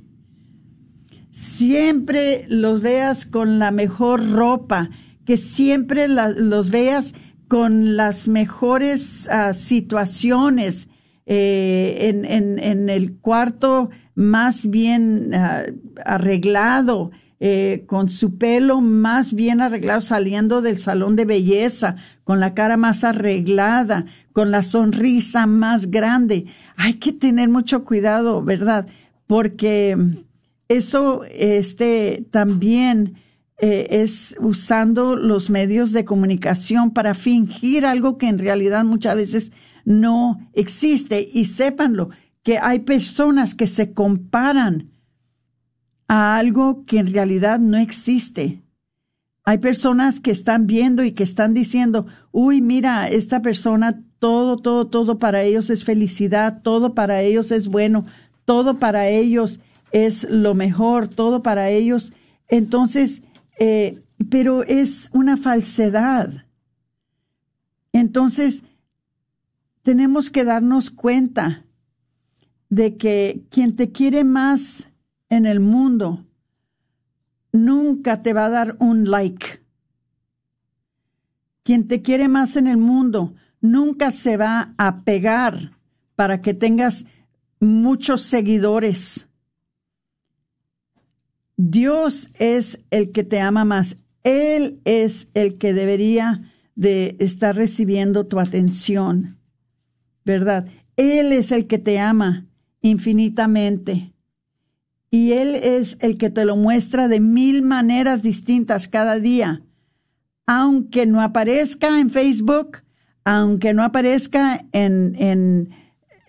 S2: Siempre los veas con la mejor ropa, que siempre los veas con las mejores ah, situaciones, eh, en, el cuarto más bien ah, arreglado, eh, con su pelo más bien arreglado, saliendo del salón de belleza, con la cara más arreglada, con la sonrisa más grande. Hay que tener mucho cuidado, ¿verdad? Porque eso este, también eh, es usando los medios de comunicación para fingir algo que en realidad muchas veces no existe. Y sépanlo, que hay personas que se comparan a algo que en realidad no existe. Hay personas que están viendo y que están diciendo, uy, mira, esta persona, todo, todo, todo para ellos es felicidad, todo para ellos es bueno, todo para ellos es lo mejor, todo para ellos. Entonces, eh, pero es una falsedad. Entonces, tenemos que darnos cuenta de que quien te quiere más en el mundo nunca te va a dar un like. Quien te quiere más en el mundo nunca se va a pegar para que tengas muchos seguidores. Dios es el que te ama más. Él es el que debería de estar recibiendo tu atención, ¿verdad? Él es el que te ama infinitamente. Y Él es el que te lo muestra de mil maneras distintas cada día. Aunque no aparezca en Facebook, aunque no aparezca en, en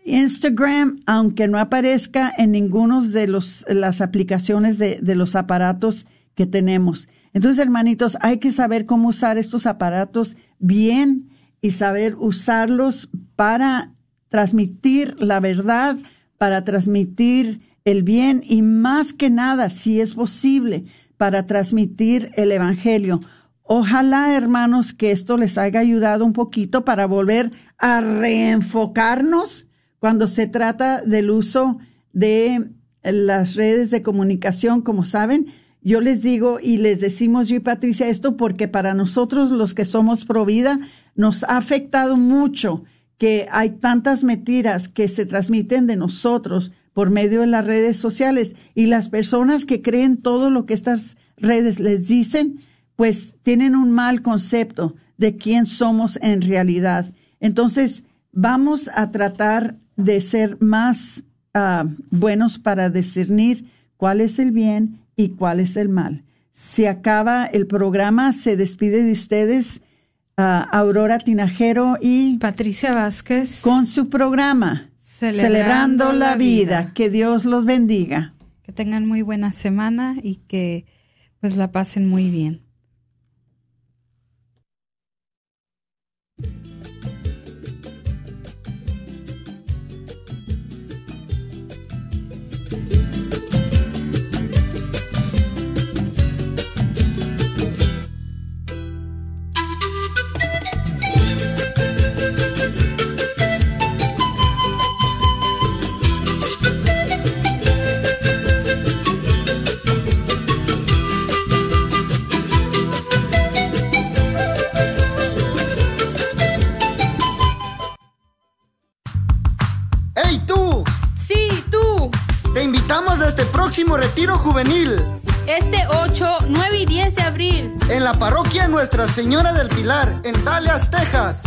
S2: Instagram, aunque no aparezca en ninguno de los, las aplicaciones de, de los aparatos que tenemos. Entonces, hermanitos, hay que saber cómo usar estos aparatos bien y saber usarlos para transmitir la verdad, para transmitir el bien y más que nada, si es posible, para transmitir el Evangelio. Ojalá, hermanos, que esto les haya ayudado un poquito para volver a reenfocarnos cuando se trata del uso de las redes de comunicación, como saben, yo les digo y les decimos yo y Patricia esto porque para nosotros los que somos pro vida nos ha afectado mucho que hay tantas mentiras que se transmiten de nosotros por medio de las redes sociales y las personas que creen todo lo que estas redes les dicen, pues tienen un mal concepto de quién somos en realidad. Entonces, vamos a tratar de ser más ah, buenos para discernir cuál es el bien y cuál es el mal. Se acaba el programa, se despide de ustedes Aurora Tinajero y
S3: Patricia Vázquez
S2: con su programa Celebrando, la, vida. vida. Que Dios los bendiga.
S3: Que tengan muy buena semana y que pues la pasen muy bien.
S11: En la parroquia Nuestra Señora del Pilar, en Dallas, Texas.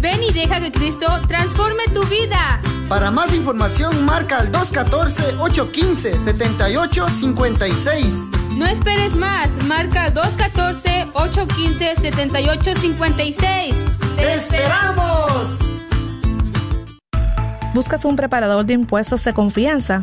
S12: Ven y deja que Cristo transforme tu vida.
S11: Para más información, marca al 214-815-7856.
S12: No esperes más, marca al 214-815-7856.
S11: ¡Te esperamos!
S13: ¿Buscas un preparador de impuestos de confianza?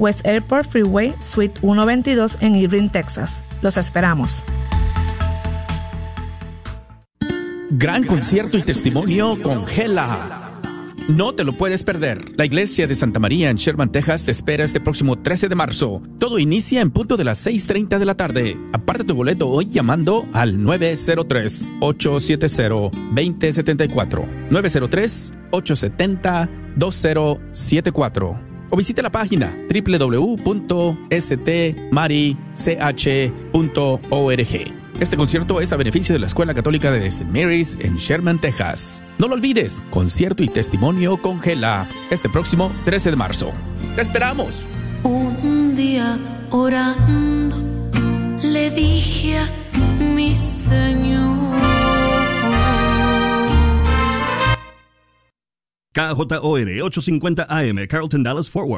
S13: West Airport Freeway, Suite 122 en Irving, Texas. Los esperamos.
S8: Gran concierto y testimonio con Gela. No te lo puedes perder. La iglesia de Santa María en Sherman, Texas te espera este próximo 13 de marzo. Todo inicia en punto de las 6.30 de la tarde. Aparte tu boleto hoy llamando al 903-870-2074. 903-870-2074 o visite la página www.stmarich.org. Este concierto es a beneficio de la Escuela Católica de St. Mary's en Sherman, Texas. No lo olvides, concierto y testimonio con Gela este próximo 13 de marzo. ¡Te esperamos!
S10: Un día orando le dije a mi Señor.
S14: KJOR 850 AM, Carlton Dallas Forward.